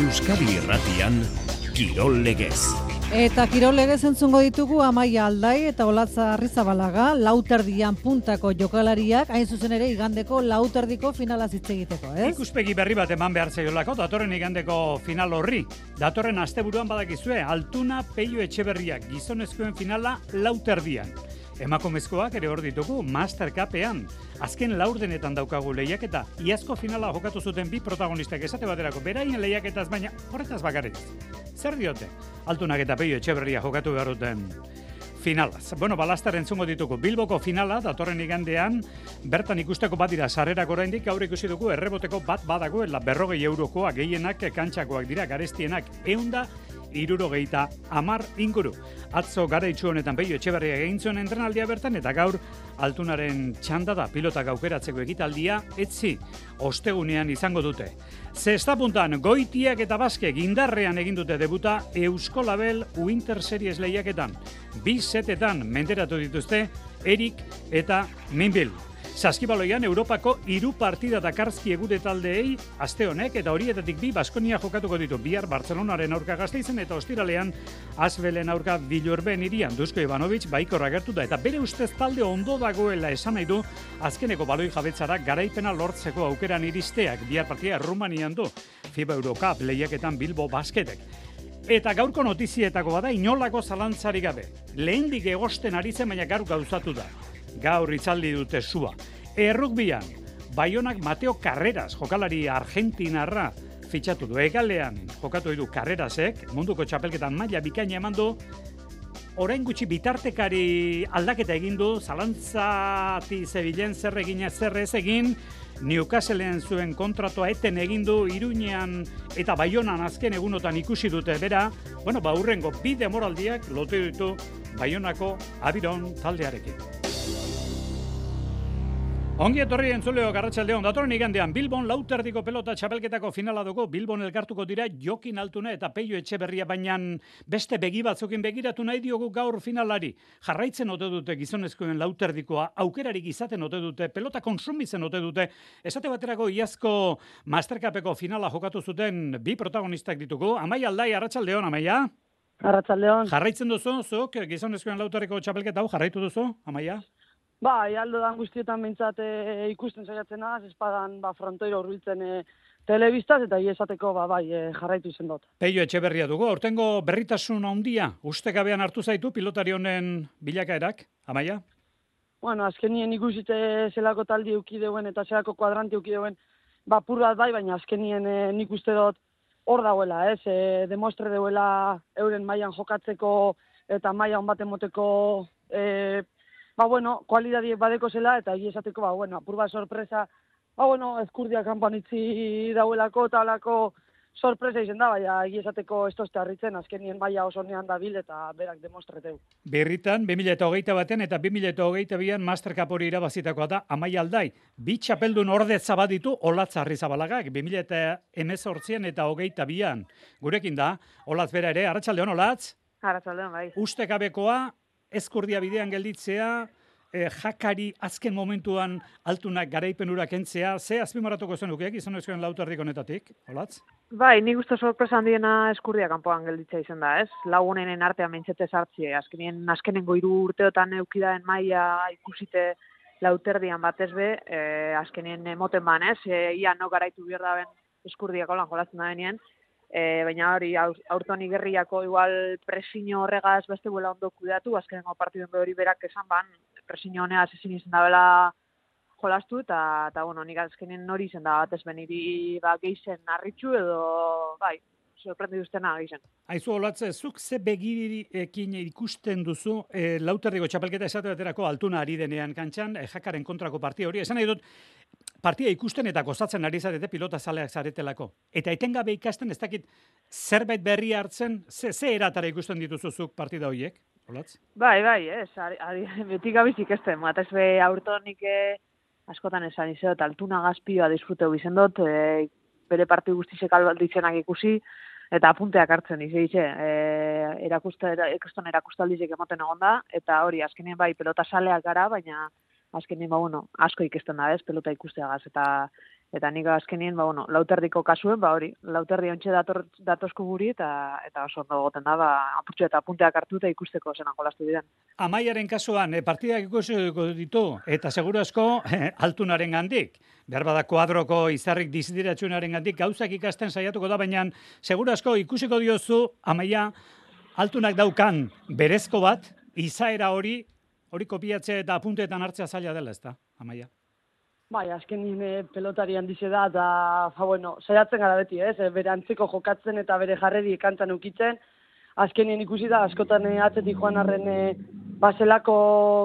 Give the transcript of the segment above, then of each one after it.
Euskadi Irratian Kirol Legez. Eta kirol legez entzungo ditugu Amaia Aldai eta Olatza Arrizabalaga lauterdian puntako jokalariak hain zuzen ere igandeko lauterdiko finala hitz egiteko, ez? Ikuspegi berri bat eman behar zaiolako, datorren igandeko final horri. Datorren asteburuan badakizue, Altuna Peio Etxeberriak gizonezkoen finala lauterdian. Emakumezkoak ere hor ditugu Master Cupean. Azken laurdenetan daukagu lehiaketa. Iazko finala jokatu zuten bi protagonistak esate baterako beraien lehiaketaz baina horretaz bakarrik. Zer diote? Altunak eta peio etxeberria jokatu behar duten finalaz. Bueno, balastar entzungo ditugu. Bilboko finala, datorren igandean, bertan ikusteko bat dira sarrerak oraindik gaur ikusi dugu erreboteko bat badagoela berrogei eurokoa gehienak kantxakoak dira garestienak eunda irurogeita amar inguru. Atzo gara honetan behio etxeberria egin zuen entrenaldia bertan eta gaur altunaren txanda da pilotak aukeratzeko egitaldia etzi ostegunean izango dute. Zesta puntan, goitiak eta baske gindarrean egin dute debuta Eusko Label Winter Series lehiaketan. Bi setetan menderatu dituzte Erik eta Minbil. Saskibaloian Europako hiru partida dakarski egure taldeei aste honek eta horietatik bi Baskonia jokatuko ditu bihar Barcelonaren aurka gazteizen eta ostiralean Asbelen aurka Bilurben irian Dusko Ivanovic baikorra gertu da eta bere ustez talde ondo dagoela esan nahi du azkeneko baloi jabetzara garaipena lortzeko aukeran iristeak bihar partida Rumanian du FIBA Eurocup lehiaketan Bilbo Basketek. Eta gaurko notizietako bada inolako zalantzari gabe. Lehendik egosten ari zen baina gaur gauzatu da gaur itzaldi dute sua. Errukbian, Baionak Mateo Carreras, jokalari argentinarra, fitxatu du. Egalean, jokatu du Carrerasek, munduko txapelketan maila bikaina eman du, orain gutxi bitartekari aldaketa egin du, zalantzati zebilen zer egin zer ez egin, Newcastleen zuen kontratoa eten egin du Iruñean eta Baionan azken egunotan ikusi dute bera, bueno, ba urrengo bi demoraldiak lotu ditu Baionako Abiron taldearekin. Ongi etorri entzuleo garratxaldeon, datorren igandean Bilbon lauterdiko pelota txapelketako finala dugu, Bilbon elkartuko dira Jokin Altuna eta Peio Etxeberria bainan beste begi batzukin begiratu nahi diogu gaur finalari. Jarraitzen ote dute gizonezkoen lauterdikoa, aukerarik izaten ote dute, pelota konsumitzen ote dute. Esate baterako iazko Mastercapeko finala jokatu zuten bi protagonistak ditugu. Amaia aldai, arratsaldeon Amaia. Arratsaldeon. Jarraitzen duzu, zuk gizonezkoen lauterdiko txapelketa hau jarraitu duzu, Amaia? Ba, aldo dan guztietan bintzat e, ikusten zaiatzen az, espadan ba, frontoiro urbiltzen e, telebistaz, eta esateko ba, bai, e, jarraitu izen dut. Peio etxe berria dugu, ortengo berritasun handia, uste gabean hartu zaitu pilotari honen bilakaerak, amaia? Bueno, azken nien ikusite zelako taldi eukideuen eta zelako kuadranti eukideuen, ba, bat bai, baina azken nien e, nik uste dut hor dagoela, ez? E, demostre deuela euren mailan jokatzeko eta mailan baten moteko e, ba, bueno, kualidadiek badeko zela, eta egi esateko, ba, bueno, apurba sorpresa, ba, bueno, ezkurdia kanpan itzi dauelako, eta alako sorpresa izen da, baina egi esateko ez tozte harritzen, azkenien baia oso nean da bil, eta berak demostreteu. Berritan, 2008 baten eta 2008 bian Master Cup hori irabazitakoa da, amai aldai, bi txapeldun orde zabaditu olatza harri zabalagak, 2008 eta hogeita bian. Gurekin da, olatz bera ere, arratsaldeon olatz? Arratxaldeon, bai. Ustekabekoa, eskordia bidean gelditzea, e, jakari azken momentuan altunak garaipenura kentzea, ze azpimarratuko zen ukeak izan ezkoen lautarrik honetatik, holatz? Bai, nik uste sorpresa handiena eskurdia kanpoan gelditzea izan da, ez? Lagunenen artean mentzete sartzie, azkenien azkenengo hiru urteotan eukidaen maila ikusite lauterdian batez be, e, azkenien emoten ban, ez? E, ia no garaitu behar da ben eskurdiak holan jolatzen da benien, e, baina hori aurton igerriako igual presiño horregaz beste buela ondo kudeatu, azkenengo partidun hori berak esan ban, presiño honea ezin izan da bela jolastu, eta, eta bueno, nik azkenen hori izan da bat ez beniri ba, geizen narritxu edo, bai, sorprendi duztena gizien. Aizu olatze, zuk ze begirirekin ikusten duzu e, lauterriko txapelketa esate baterako altuna ari denean kantxan, e, jakaren kontrako partia hori. Esan nahi dut, partia ikusten eta gozatzen ari zarete pilota zaleak zaretelako. Eta etengabe ikasten ez dakit zerbait berri hartzen, ze, ze eratara ikusten dituzuzuk partida horiek? Olatz? Bai, bai, ez, ari, beti gabiz ikusten, matez be aurtonik eh, askotan esan eta altuna gazpioa disfruteu izendot, e, bere parti guztizek albalditzenak ikusi, eta apunteak hartzen izan itxe, e, erakusta, ekuston erakustaldizek emoten egon da, eta hori, azkenien bai, pelota saleak gara, baina azkenien ba, bueno, asko ikesten da ez, pelota ikusteagaz, eta eta nik azkenien, ba, bueno, lauterdiko kasuen, ba, hori, lauterdi ontxe dator, datozko guri, eta, eta oso ondo goten da, ba, apurtxo eta punteak hartu eta ikusteko zenan jolastu diren. Amaiaren kasuan, e, partidak ikusiko ditu, eta seguru asko, eh, altunaren gandik. Behar bada kuadroko izarrik dizidiratxunaren gandik, gauzak ikasten saiatuko da, baina seguru asko ikusiko diozu, amaia, altunak daukan berezko bat, izaera hori, hori kopiatze eta apunteetan hartzea zaila dela, ez da, amaia? Bai, azken nime pelotari handize da, eta, fa, bueno, saiatzen gara beti, ez? Bere antzeko jokatzen eta bere jarreri ekantzan ukitzen. Azkenien ikusi da, askotan eh, atzetik joan arren eh, baselako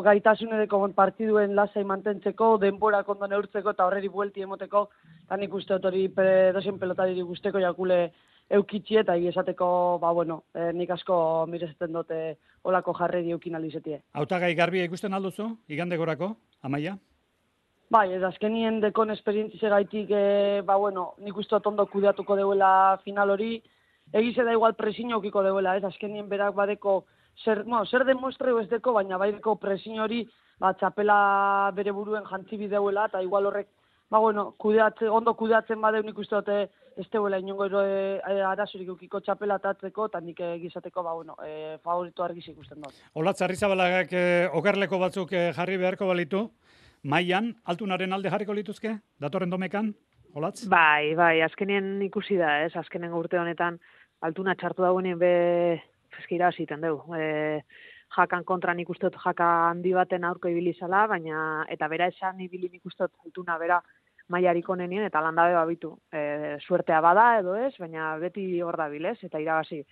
gaitasunereko partiduen lasai mantentzeko, denbora kondo neurtzeko eta horreri buelti emoteko, eta nik uste otori dozen pelotari guzteko jakule eukitzi eta esateko, ba, bueno, eh, nik asko mirezeten dute olako jarreri eukin alizetie. Hautagai garbia ikusten alduzu, igande gorako, amaia? Bai, ez azkenien dekon esperientzi gaitik, e, ba, bueno, nik uste ondo kudeatuko deuela final hori, egize da igual presiño okiko deuela, ez azkenien berak badeko, zer, bueno, zer demuestre ez deko, baina baideko presiño hori, ba, txapela bere buruen jantzi bideuela, eta igual horrek, ba, bueno, kudeatze, ondo kudeatzen badeu nik uste dute, ez deuela inongo ero e, arazorik ukiko txapela tatzeko, eta nik egizateko, ba, bueno, e, favorito argiz ikusten dut. Olatz, Arrizabalagak e, okerleko batzuk e, jarri beharko balitu, maian altunaren alde jarriko lituzke, datorren domekan, olatz? Bai, bai, azkenien ikusi da, ez, azkenen urte honetan, altuna txartu dauenien be, feskira hasiten dugu. E, jakan kontra nik ustot jaka handi baten aurko ibili zala, baina, eta bera esan ibili nik ustot altuna bera maiarik onenien, eta landabe babitu. E, suertea bada edo ez, baina beti hor da bilez, eta irabazi.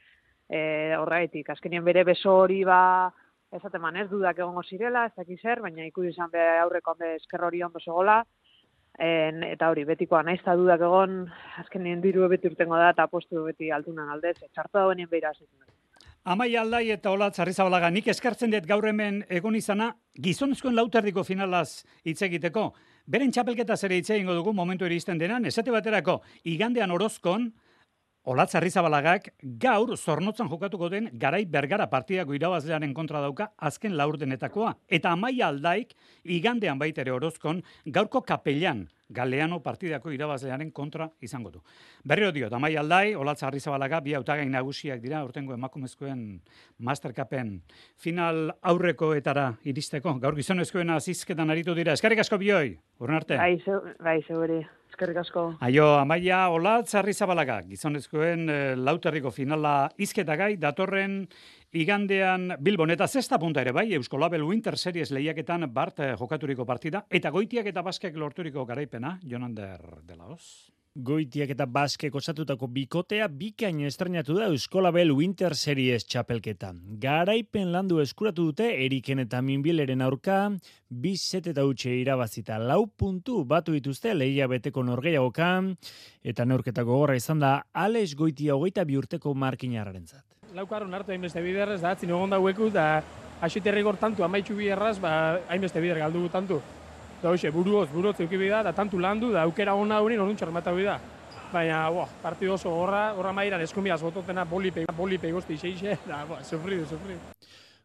E, horretik, azkenien bere beso hori ba, ez man ez dudak egongo zirela, ez dakiz zer, baina ikusi izan be aurreko onde esker hori ondo segola, en, eta hori, betikoa naiz eta dudak egon, azken nien diru beti urtengo da, eta postu beti altunan aldez, txartu dagoen nien behira Amai aldai eta hola zarrizabalaga, nik eskartzen dut gaur hemen egon izana, gizonezkoen lauterdiko finalaz hitz egiteko. Beren txapelketa zere hitz egingo dugu momentu iristen denan, esate baterako, igandean orozkon, Olatz Arrizabalagak gaur zornotzan jokatuko den garai bergara partidako irabazlearen kontra dauka azken laurdenetakoa. Eta amaia aldaik igandean baitere orozkon gaurko kapellan galeano partidako irabazlearen kontra izango du. Berriro dio, amaia aldai, Olatz Arrizabalaga, bi autagai nagusiak dira, urtengo emakumezkoen Mastercapen final aurrekoetara iristeko. Gaur gizonezkoen azizketan aritu dira. Eskarrik asko bioi, urren arte. Bai, bai, Eskerrik asko. Aio, amaia, hola, txarri zabalaga, gizonezkoen e, lauterriko finala izketagai, datorren igandean Bilbon, eta zesta punta ere bai, Euskolabel Winter Series lehiaketan bart eh, jokaturiko partida, eta goitiak eta baskek lorturiko garaipena, Jonander de la Goitiak eta basket osatutako bikotea bikain estrenatu da Euskolabel Winter Series txapelketa. Garaipen landu eskuratu dute Eriken eta Minbileren aurka, bi set eta utxe irabazita lau puntu batu dituzte lehia beteko norgeiagoka, eta neurketako gorra izan da Alex Goitia hogeita bi urteko markinararen zat. Laukarron hartu hainbeste biderrez, da, atzin egon daueku, da, asiterri tantu amaitxu biderraz, ba, hainbeste bider galdu tantu. Da hoxe, buruoz, buruoz euki da, da tantu landu, da aukera hona hori norun txarmata da. Baina, boa, partidu oso horra, horra mairan eskumiaz bototena bolipe, bolipe gozti xeixe, da, boa, sufridu, sufridu.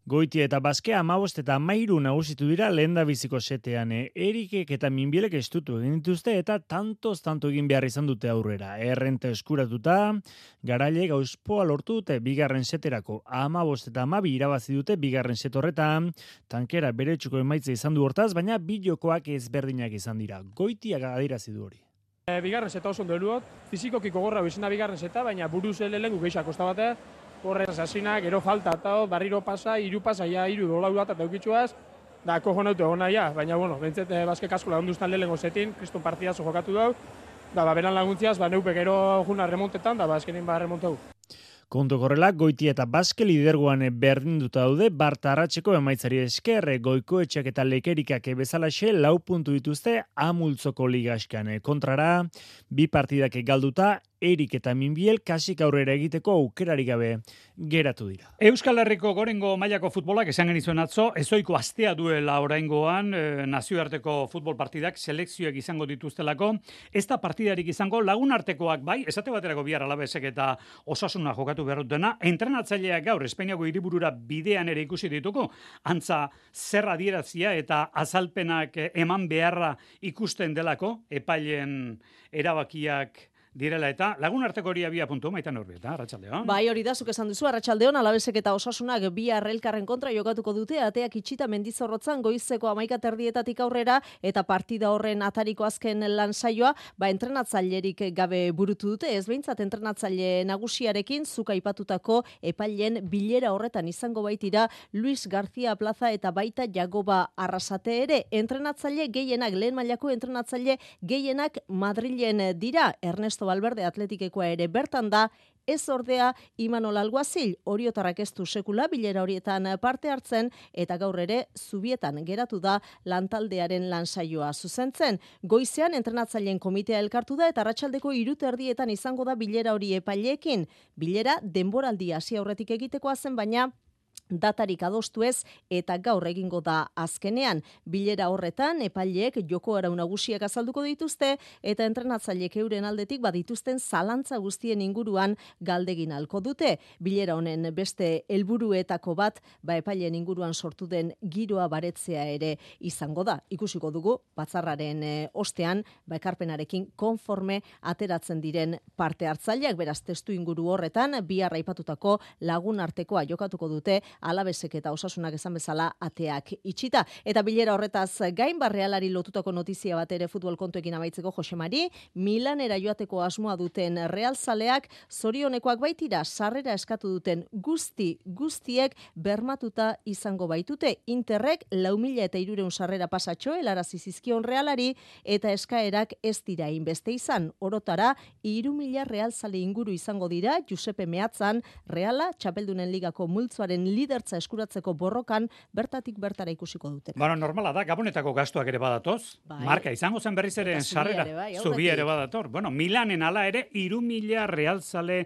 Goitia eta Baske amabost eta mairu nagusitu dira lehen da biziko setean. E, Erikek eta minbielek estutu egin dituzte eta tantoz tanto egin behar izan dute aurrera. Errenta eskuratuta, garaile gauzpoa lortu dute bigarren seterako amabost eta amabi irabazi dute bigarren setorretan. Tankera bere txuko emaitza izan du hortaz, baina bideokoak ezberdinak izan dira. Goitia gadirazi du hori. E, bigarren seta oso dueluot, fizikokiko gorra bizena bigarren seta, baina buruz elelen gugeixak batea, horre asasina, gero falta, eta barriro pasa, iru pasa, ja, iru dolau bat, eta eukitzuaz, da, kojo nautu egon ja, baina, bueno, bentzet, eh, bazke kasko lagundu ustan lehenko zetin, kriston partida jokatu dau, da, ba, beran laguntziaz, ba, neupe gero juna remontetan, da, ba, azkenin ba, remontau. Kontu korrela, goiti eta baske lidergoan berdin duta daude, Barta Arratxeko emaitzari eskerre goikoetxeak eta lekerikak bezalaxe lau puntu dituzte amultzoko ligaskan kontrara, bi partidak galduta, Erik eta Minbiel kasik aurrera egiteko aukerari gabe geratu dira. Euskal Herriko gorengo mailako futbolak esan genizuen atzo, ezoiko astea duela oraingoan e, nazioarteko futbol partidak selekzioak izango dituztelako, ez da partidarik izango lagun artekoak bai, esate baterako bihar alabezek eta osasuna jokatu behar dutena, entrenatzaileak gaur Espainiako hiriburura bidean ere ikusi dituko, antza zerra dierazia eta azalpenak eman beharra ikusten delako, epailen erabakiak direla eta lagun arteko hori abia puntu maitan horbieta, Arratxaldeon. Bai, hori da, zuk esan duzu, Arratxaldeon, alabezek eta osasunak bi arrelkarren kontra jokatuko dute, ateak itxita mendizorrotzan goizeko amaika terdietatik aurrera, eta partida horren atariko azken lan saioa, ba, entrenatzailerik gabe burutu dute, ez behintzat entrenatzaile nagusiarekin, zuka ipatutako epailen bilera horretan izango baitira, Luis García Plaza eta baita Jagoba Arrasate ere, entrenatzaile gehienak, lehen mailako entrenatzaile gehienak Madrilen dira, Ernesto Valverde atletikekoa ere bertan da, ez ordea Imanol Alguazil, oriotarrak ez du sekula bilera horietan parte hartzen eta gaur ere zubietan geratu da lantaldearen lansaioa zuzentzen. Goizean entrenatzaileen komitea elkartu da eta arratsaldeko erdietan izango da bilera hori epaileekin. Bilera denboraldi hasi aurretik egitekoa zen baina datarik adostu ez eta gaur egingo da azkenean. Bilera horretan epaileek joko arau nagusiak azalduko dituzte eta entrenatzaileek euren aldetik badituzten zalantza guztien inguruan galdegin alko dute. Bilera honen beste helburuetako bat ba epaileen inguruan sortu den giroa baretzea ere izango da. Ikusiko dugu batzarraren e, ostean ba ekarpenarekin konforme ateratzen diren parte hartzaileak. Beraz testu inguru horretan bi arraipatutako lagun artekoa jokatuko dute alabesek eta osasunak esan bezala ateak itxita. Eta bilera horretaz gain barrealari lotutako notizia bat ere futbol kontuekin amaitzeko Josemari, Milanera joateko asmoa duten realzaleak zorionekoak baitira sarrera eskatu duten guzti guztiek bermatuta izango baitute. Interrek lau mila eta irureun sarrera pasatxo elarazi zizkion realari eta eskaerak ez dira inbeste izan. Orotara, iru mila realzale inguru izango dira Giuseppe Meatzan, Reala, Txapeldunen Ligako multzoaren lidertza eskuratzeko borrokan bertatik bertara ikusiko dute. Bueno, normala da, gabonetako gastuak ere badatoz. Bai. Marka izango zen berriz ere sarrera. Bai, zubi ere badator. Bueno, Milanen ala ere, iru mila realzale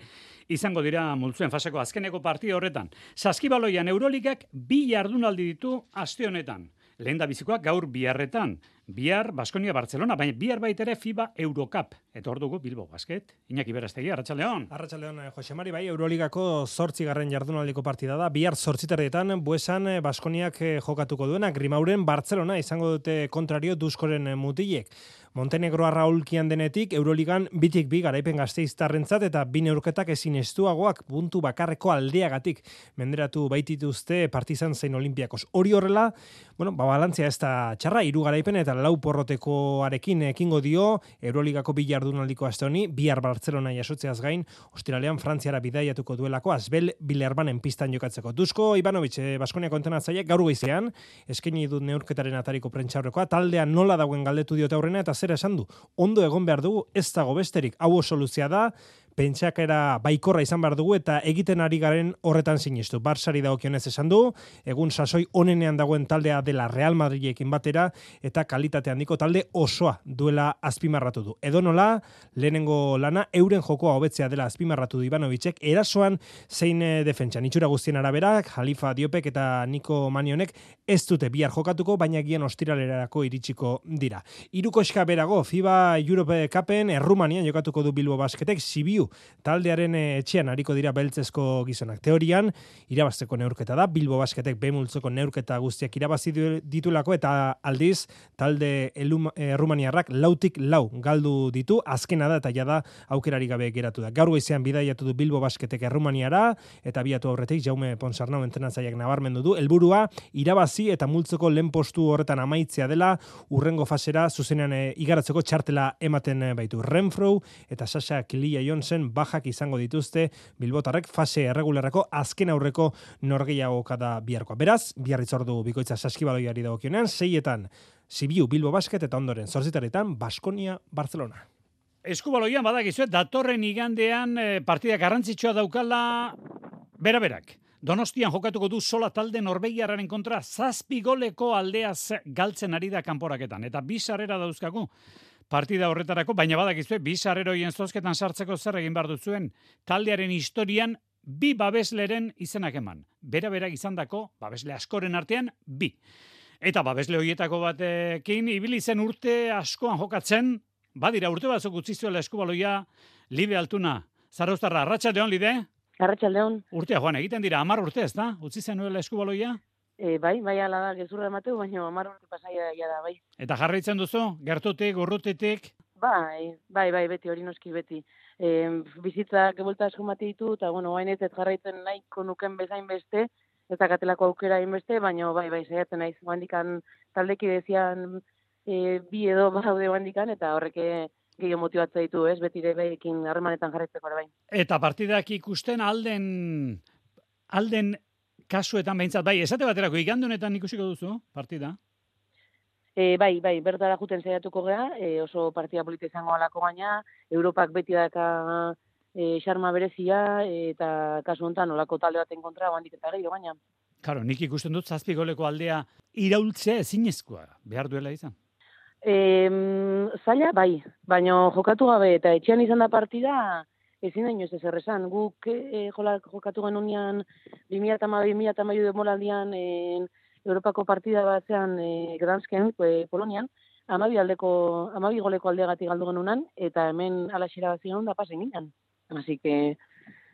izango dira multzuen faseko azkeneko partio horretan. Saskibaloian Euroligak bi jardunaldi ditu aste honetan. Lehen da bizikoak gaur biharretan. Bihar, Baskonia, Barcelona, baina bihar baitere FIBA Eurocup. Eta hor dugu Bilbo Basket. Iñaki Berastegi, Arratxaldeon. Arratxaldeon, eh, Jose Mari, bai, Euroligako zortzi garren jardunaldiko partida da. Bihar zortziterdietan, buesan eh, Baskoniak eh, jokatuko duena, Grimauren, Barcelona, izango dute kontrario Duskoren mutilek. Montenegro arraulkian denetik, Euroligan bitik bi garaipen gazteiztarrentzat eta bi neurketak ezin estuagoak puntu bakarreko aldeagatik menderatu baitituzte partizan zein olimpiakos. Hori horrela, bueno, ba, balantzia ez da txarra, iru garaipen eta lau porrotekoarekin ekingo dio Euroligako bi jardunaldiko aste honi, bihar Barcelona jasotzeaz gain, ostiralean Frantziara bidaiatuko duelako azbel bilerbanen pistan jokatzeko. Duzko, Ivanovic, eh, Baskonia kontenatzaiek gaur goizean, eskaini dut neurketaren atariko prentxaurrekoa, taldean nola dagoen galdetu diote aurrena eta zer esan du. Ondo egon behar dugu, ez dago besterik, hau soluzia da, pentsakera baikorra izan behar dugu eta egiten ari garen horretan sinistu. Barsari dagokionez esan du, egun sasoi onenean dagoen taldea dela Real Madridekin batera eta kalitate handiko talde osoa duela azpimarratu du. Edo nola, lehenengo lana, euren jokoa hobetzea dela azpimarratu du Ivanovicek, erasoan zein eh, defentsan. Itxura guztien araberak, Jalifa Diopek eta Niko Manionek ez dute bihar jokatuko, baina gian ostiralerako iritsiko dira. Iruko eska berago, FIBA Europe Cupen, Errumanian jokatuko du Bilbo Basketek, Sibiu taldearen eh, etxean hariko dira beltzezko gizonak. Teorian, irabazteko neurketa da, Bilbo Basketek bemultzoko neurketa guztiak irabazi ditulako, eta aldiz, talde Errumaniarrak lautik lau galdu ditu, azkena da eta jada aukerari gabe geratu da. Gaur goizean bidaiatu du Bilbo Basketek Errumaniara, eta biatu aurretik, jaume Ponsarnau entrenatzaiak nabarmendu du, helburua irabazi eta multzoko lehen postu horretan amaitzea dela, urrengo fasera zuzenean e, igaratzeko txartela ematen baitu. Renfro eta Sasha Kilia Jones zen bajak izango dituzte Bilbotarrek fase erregularreko azken aurreko norgeiago kada biharkoa. Beraz, biarritz ordu bikoitza saskibaloiari dagokionean, seietan Sibiu Bilbo Basket eta ondoren zorzitaretan Baskonia Barcelona. Eskubaloian badakizu, datorren igandean eh, partida garrantzitsua daukala bera-berak. Donostian jokatuko du sola talde Norvegiarraren kontra zazpi goleko aldeaz galtzen ari da kanporaketan. Eta bizarrera dauzkagu partida horretarako, baina badakizue, bi sarreroien zozketan sartzeko zer egin behar duzuen, taldearen historian bi babesleren izenak eman. Bera bera izandako babesle askoren artean bi. Eta babesle horietako batekin ibili zen urte askoan jokatzen, badira urte batzuk utzi zuela eskubaloia Libe Altuna. Zarraustarra, Arratsaldeon Lide? Arratsaldeon. Urtea joan egiten dira 10 urte, ez da? Utzi zenuela eskubaloia? E, bai, bai ala da, gezurra emateu, baina 10 urte pasaia ja da, bai. Eta jarraitzen duzu, gertutik, urrutitik? Bai, bai, bai, beti, hori noski beti. E, bizitzak ebolta asko mati ditu, eta bueno, hain ez jarraitzen nahiko nuken bezain beste, ez dakatelako aukera beste, baina bai, bai, saiatzen naiz. Bandikan taldeki dezian e, bi edo baude bandikan, eta horreke gehiago motibatza ditu, ez, beti ere behekin harremanetan jarraitzeko bai. Eta partidak ikusten alden alden kasuetan behintzat, bai, esate baterako igandunetan ikusiko duzu, partida? E, bai, bai, bertara juten zaiatuko gea, e, oso partida polita izango alako gaina, Europak beti daka e, xarma berezia, eta kasu honetan olako talde baten kontra, bandik eta gehiago baina. Karo, nik ikusten dut zazpi goleko aldea iraultzea ezinezkoa, behar duela izan. E, zaila, bai, baina jokatu gabe, eta etxean izan da partida, ezin da inoz ez errezan. Guk e, jokatu genunian 2008-2008 demolaldian, e, Europako partida batzean e, Gransken, e, Polonian, amabi, aldeko, amabi goleko aldegatik galdu genunan, eta hemen alaxera bat zion da pasen ginen. Así que,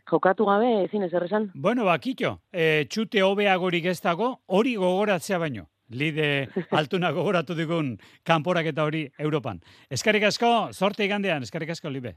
jokatu gabe ezin ez erresan. Bueno, bakito, e, txute hobeagorik ez dago, hori gogoratzea baino. Lide altuna gogoratu digun kanporak eta hori Europan. Eskarrik asko, sorte igandean, eskarrik asko, Libe.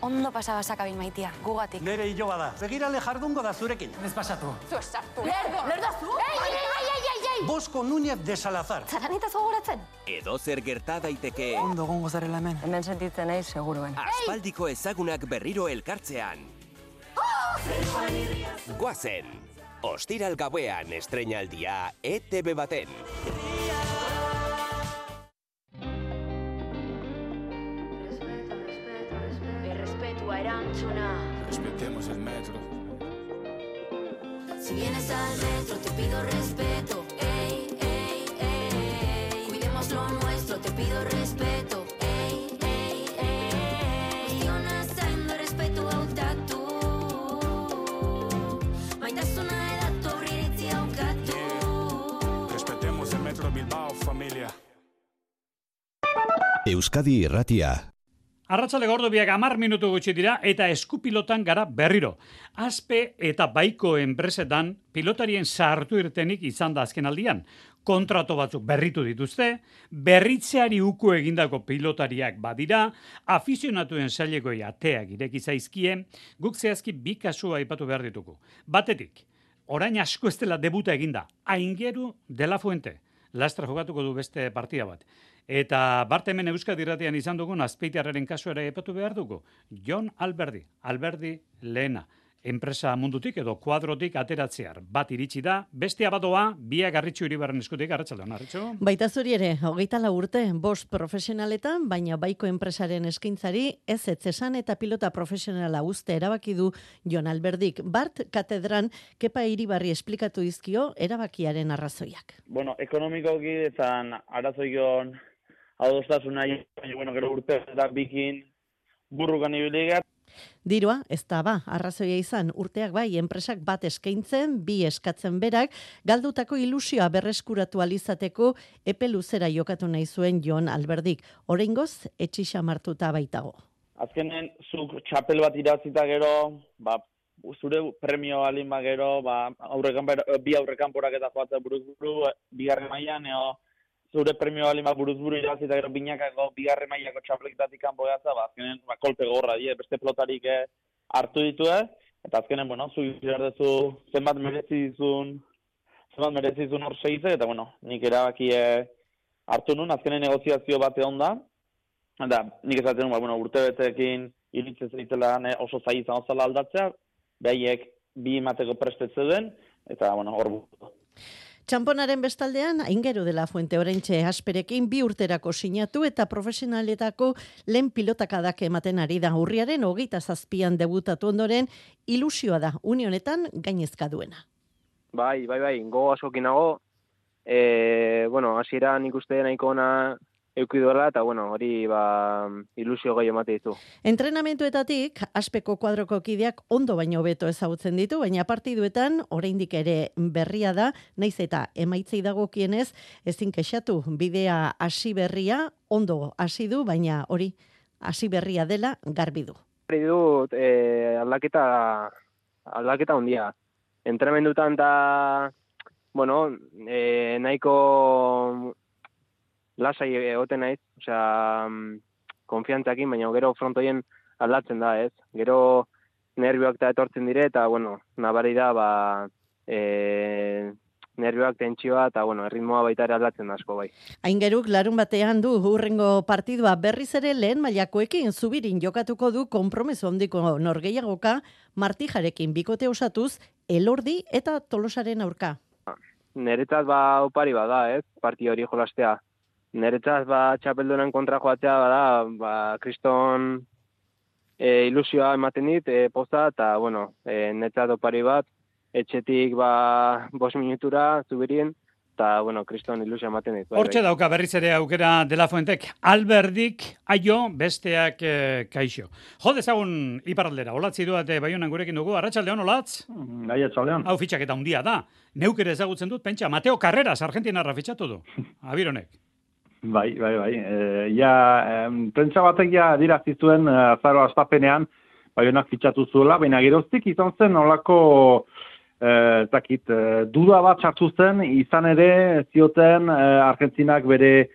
Ondo pasaba sakabin maitia, gugatik. Nere hilo bada. Begirale jardungo da zurekin. Ez pasatu. Zu esartu. Lerdo, lerdo zu. Ei, ei, ei, ei, ei, ei. Bosco Núñez de Salazar. Zaranita zogoratzen. Edo zer gerta daiteke. Ondo gongo zarela hemen. Hemen sentitzen nahi, seguruen. Aspaldiko ezagunak berriro elkartzean. Goazen. Ostiral gauean estrenaldia ETV baten. Respetemos el metro. Si vienes al metro te pido respeto. Ey, ey, ey. Cuidemos lo nuestro, te pido respeto. Ey, ey, ey. Iona zaindu respetu hautatu. Maitasuna edatu aurriritzi haukatu. Respetemos el metro Bilbao, familia. Euskadi Irratia. Arratxale gordo biak amar minutu gutxi dira eta eskupilotan gara berriro. Azpe eta baiko enpresetan pilotarien sartu irtenik izan da azken aldian. Kontrato batzuk berritu dituzte, berritzeari uku egindako pilotariak badira, afizionatuen sailekoi ateak ireki zaizkie, guk zehazki bi kasua aipatu behar ditugu. Batetik, orain asko ez dela debuta eginda, aingeru dela fuente. Lastra jokatuko du beste partida bat. Eta barte hemen Euskadi irratian izan dugun azpeitiarraren kasu ere epatu behar dugu. Jon Alberdi, Alberdi lehena, enpresa mundutik edo kuadrotik ateratzear. Bat iritsi da, beste abadoa, biak garritxu iribarren eskutik, arratxaldeon, arritxu? Baita zuri ere, hogeita la urte, bost profesionaletan, baina baiko enpresaren eskintzari, ez ez esan eta pilota profesionala uste erabaki du Jon Alberdik. Bart katedran, kepa iribarri esplikatu izkio, erabakiaren arrazoiak. Bueno, ekonomikoki eta arazoion adostasuna, baina, bueno, gero urte eta bikin burrukan ibiligat. Dirua, ez da ba, arrazoia izan, urteak bai, enpresak bat eskaintzen, bi eskatzen berak, galdutako ilusioa berreskuratu alizateko epe luzera jokatu nahi zuen Jon Alberdik. Oraingoz etxixa martuta baitago. Azkenen, zuk txapel bat irazita gero, ba, zure premio alin ba gero, ba, aurrekan, bi aurrekan porak eta joatzen buruz buru, bigarren mailan, eo, zure premio bali ma buruz buru irazi eta gero binakako bigarre mailako txapleketatik kanpo gatza, ba, azkenen ba, kolpe gorra, die, beste pelotarik eh, hartu ditu eh? eta azkenen, bueno, zu izar dezu zenbat merezi dizun, zenbat merezi dizun hor segize, eta bueno, nik erabaki eh, hartu nun, azkenen negoziazio bate onda, eta nik esaten nun, ba, bueno, urte betekin iruditzen zaitela ne, oso zai izan ozala aldatzea, behaiek bi emateko prestetzen eta, bueno, hor bu- Txamponaren bestaldean, aingeru dela fuente orentxe asperekin bi urterako sinatu eta profesionaletako lehen pilotakadak ematen ari da urriaren hogeita zazpian debutatu ondoren ilusioa da unionetan gainezka duena. Bai, bai, bai, gogo askokin nago. E, bueno, hasiera nik uste nahiko ona euki duela, eta bueno, hori ba, ilusio gai emate ditu. Entrenamentuetatik, aspeko kuadroko kideak ondo baino beto ezagutzen ditu, baina partiduetan oraindik ere berria da, naiz eta emaitzei dagokienez, ezin kexatu bidea hasi berria, ondo hasi du, baina hori hasi berria dela garbi du. Hori dut, e, aldaketa, aldaketa handia. Entrenamendutan da, bueno, e, nahiko lasai egoten naiz, osea, mm, konfiantzakin, baina gero frontoien aldatzen da, ez? Gero nervioak eta etortzen dire, eta, bueno, nabari da, ba, e, nervioak tentsioa, eta, bueno, erritmoa baita ere aldatzen da asko, bai. Aingeruk larun batean du hurrengo partidua berriz ere lehen mailakoekin zubirin jokatuko du konpromeso handiko norgeiagoka martijarekin bikote osatuz elordi eta tolosaren aurka. Neretzat ba opari bada, ez? Parti hori jolastea. Neretzat ba txapeldunen kontra joatzea bada, ba kriston e, ilusioa ematen dit, e, poza, eta, bueno, e, neretzat opari bat, etxetik ba bos minutura zubirien, eta, bueno, kriston ilusioa ematen dit. bai, Hortxe bai. dauka berriz ere aukera dela fuentek. Alberdik, aio, besteak eh, kaixo. Jo dezagun iparraldera, olatzi duate baionan gurekin dugu, arratsaldeon olatz? Gai etxaldean. Hau fitxak eta handia da. Neuk ere ezagutzen dut, pentsa, Mateo Carreras, Argentinarra fitxatu du. Abironek. Bai, bai, bai. E, ja, em, prentsa batek ja adierazi zuen eh, azaro astapenean, baionak fitxatu zuela, baina geroztik izan zen olako eh, ez dakit, eh, duda bat sartu zen, izan ere zioten eh, Argentinak bere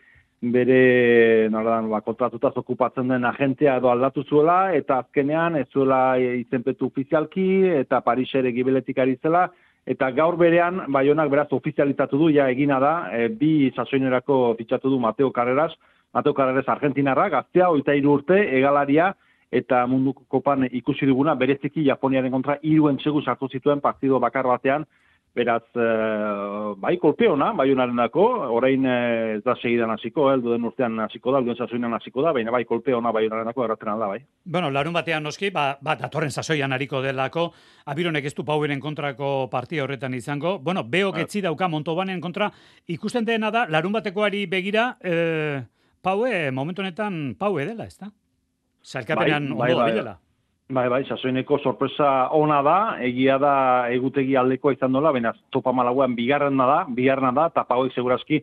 bere nolan ba kontratutaz okupatzen den agentea edo aldatu zuela eta azkenean ez zuela eh, izenpetu ofizialki eta Parisere gibeletik ari zela eta gaur berean Baionak beraz ofizializatu du ja egina da e, bi sasoinerako fitxatu du Mateo Carreras. Mateo Carreras Argentinarra gaztea 23 urte egalaria eta munduko kopan ikusi duguna bereziki Japoniaren kontra hiru entsegu sartu zituen partido bakar batean Beraz, eh, bai, kolpe ona, bai honarenako, orain eh, ez da segidan hasiko, eh, duden urtean hasiko da, duen sasoinan hasiko da, baina bai, kolpe ona bai honarenako erraten alda, bai. Bueno, larun batean noski, ba, ba datorren sasoian ariko delako, abironek ez du Paueren kontrako partia horretan izango. Bueno, beok Bai. etzi dauka Montobanen kontra, ikusten dena da, larun batekoari begira, eh, Paue, momentu honetan Paue dela, ez da? Zalkapenean Bai, bai, dabilela. Bai, bai, sasoineko sorpresa ona da, egia da egutegi aldekoa izan dola, baina topa malauan bigarrena da, bigarrena da, eta pagoik segurazki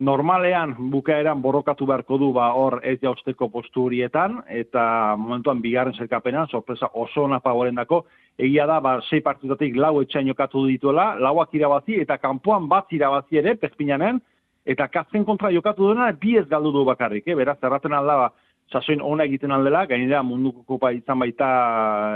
normalean bukaeran borrokatu beharko du ba hor ez jausteko postu horietan eta momentuan bigarren zerkapenan sorpresa oso ona pagorendako egia da ba sei partidutatik lau etxain jokatu dituela lauak irabazi eta kanpoan bat irabazi ere Perpignanen eta Kazken kontra jokatu duena bi ez galdu du bakarrik eh? Beraz erraten alda ba sasoin ona egiten aldela, gainera munduko kopa izan baita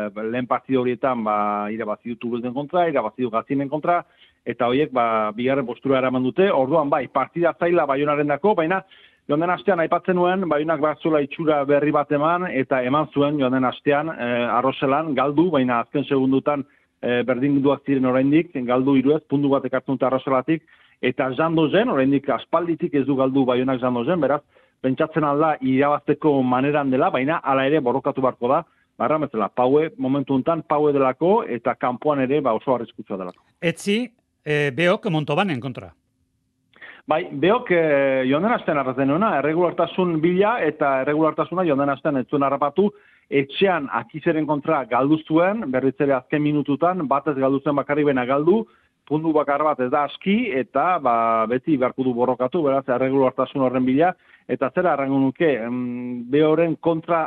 eh, lehen partido horietan ba, irabazi du Toulouseen kontra, irabazi du Gazinen kontra, eta horiek ba, bigarren postura eraman dute, orduan bai, partida zaila baionaren dako, baina joan den astean aipatzen nuen, baionak batzula itxura berri bat eman, eta eman zuen joan den astean eh, arroselan, galdu, baina azken segundutan eh, berdin duak ziren oraindik, galdu iruez, puntu bat ekartzen dute arroselatik, eta jando zen, oraindik aspalditik ez du galdu baionak jando zen, beraz, pentsatzen alda irabazteko maneran dela, baina hala ere borrokatu beharko da, barra bezala, paue, momentu honetan, paue delako, eta kanpoan ere ba, oso arriskutsua delako. Etzi, eh, beok Montobanen kontra. Bai, beok eh, joan den astean arrazen nuena, erregulartasun bila eta erregulartasuna joan den astean ez zuen harrapatu, etxean akizeren kontra galdu zuen, berriz ere azken minututan, batez galdu zuen bakarri bena galdu, puntu bakar bat ez da aski, eta ba, beti beharko du borrokatu, beraz, erregulartasun horren bila, eta zera errango nuke, behoren kontra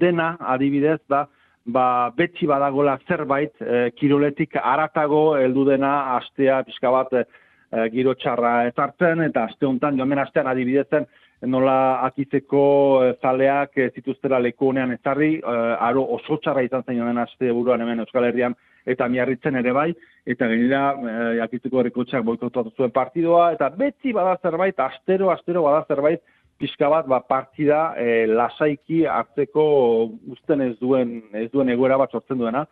dena adibidez da, ba, beti badagola zerbait, eh, kiroletik aratago heldu dena astea pixka bat eh, eh, giro txarra ezartzen, eta aste honetan, joan astean adibidezen, nola akizeko eh, zaleak eh, zituztera leku honean ezarri, eh, aro oso txarra izan zen joan den aste buruan hemen Euskal Herrian, eta miarritzen ere bai, eta gainera eh, akizeko herrikotxak boikotatu zuen partidoa, eta beti bada zerbait, astero, astero bada zerbait, pixka bat ba, partida e, lasaiki hartzeko uzten ez duen ez duen egoera bat sortzen duena.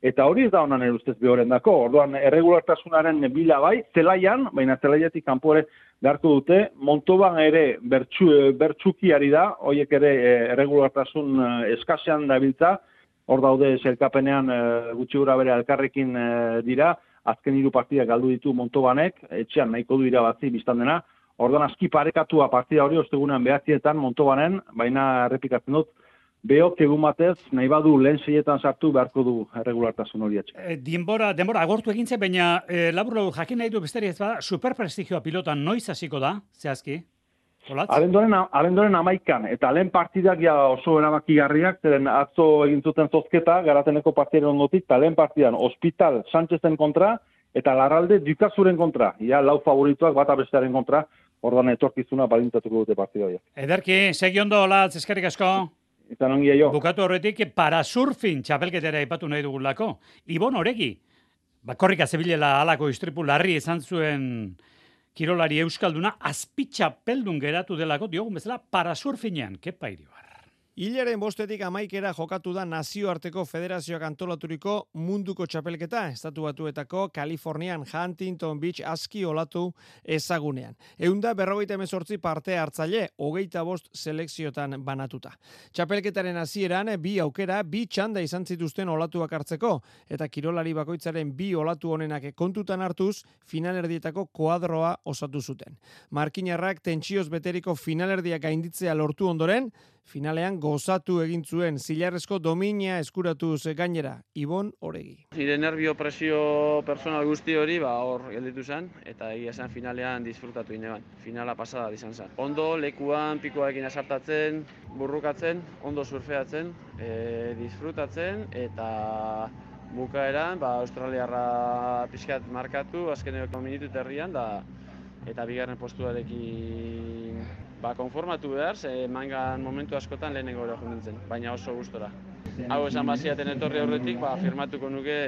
Eta hori ez da honan ere ustez behoren dako. Orduan, erregulartasunaren bila bai, zelaian, baina zelaiatik kanpore beharko dute, Montoban ere bertsu, bertsuki ari da, horiek ere e, erregulartasun e, eskasean dabiltza, hor daude zelkapenean e, gutxi gura bere elkarrekin e, dira, azken hiru partidak galdu ditu Montobanek, etxean nahiko du irabazi biztan dena, orduan aski parekatua partida hori ostegunean behatzietan Montobanen, baina errepikatzen dut, Beok egun batez, nahi badu lehen seietan sartu beharko du erregulartasun hori etxe. E, denbora, denbora agortu egin zen, baina e, labur labur jakin nahi du besteri ez bada, superprestigioa pilotan noiz hasiko da, zehazki? Olatz? Abendoren, abendoren amaikan, eta lehen partidak ja oso erabakigarriak, zeren atzo egin zuten zozketa, garateneko partidaren ondotik, eta lehen partidan Hospital Sánchezen kontra, eta Larralde Dukazuren kontra, ja lau favorituak bata bestearen kontra, ordan etorkizuna balintatuko dute partida horiek. Ederki, segi ondo, Olatz, eskerrik asko. Izan ongi jo. Bukatu horretik, parasurfin txapelketera ipatu nahi dugulako. Ibon horegi, bakorrika zebilela alako istripu larri izan zuen kirolari euskalduna, azpitxapeldun geratu delako, diogun bezala, parasurfinean, kepa irioa. Hilaren bostetik amaikera jokatu da nazioarteko federazioak antolaturiko munduko txapelketa, estatu batuetako Kalifornian Huntington Beach aski olatu ezagunean. Eunda berrogeita emezortzi parte hartzaile, hogeita bost selekziotan banatuta. Txapelketaren hasieran bi aukera, bi txanda izan zituzten olatuak hartzeko, eta kirolari bakoitzaren bi olatu honenak kontutan hartuz, finalerdietako koadroa osatu zuten. Markinarrak tentsioz beteriko finalerdia gainditzea lortu ondoren, finalean gozatu egin zuen zilarrezko domina eskuratu gainera Ibon Oregi. Nire nervio presio personal guzti hori ba hor gelditu zen eta egia esan finalean disfrutatu ineban. Finala pasada izan zen. Ondo lekuan pikoekin asartatzen, burrukatzen, ondo surfeatzen, e, disfrutatzen eta bukaeran ba Australiarra pixkat markatu azkeneko minutu herrian da eta bigarren postuarekin ba, konformatu behar, ze mangan momentu askotan lehenengo hori nintzen, baina oso gustora. Hau esan baziaten etorri aurretik, ba, firmatuko nuke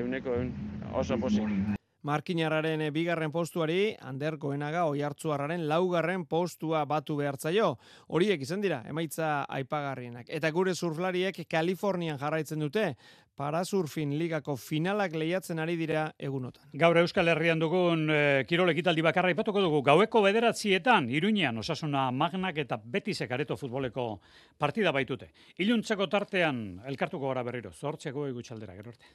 euneko eun, oso posik. Markinarraren bigarren postuari, Ander Goenaga oiartzuarraren laugarren postua batu behartzaio. Horiek izan dira, emaitza aipagarrienak. Eta gure surflariek Kalifornian jarraitzen dute, parasurfin ligako finalak lehiatzen ari dira egunotan. Gaur Euskal Herrian dugun e, kirol ekitaldi bakarra ipatuko dugu. Gaueko bederatzietan, Iruñean, osasuna magnak eta betisek areto futboleko partida baitute. Iluntzeko tartean, elkartuko gara berriro, zortzeko egutxaldera, gero arte.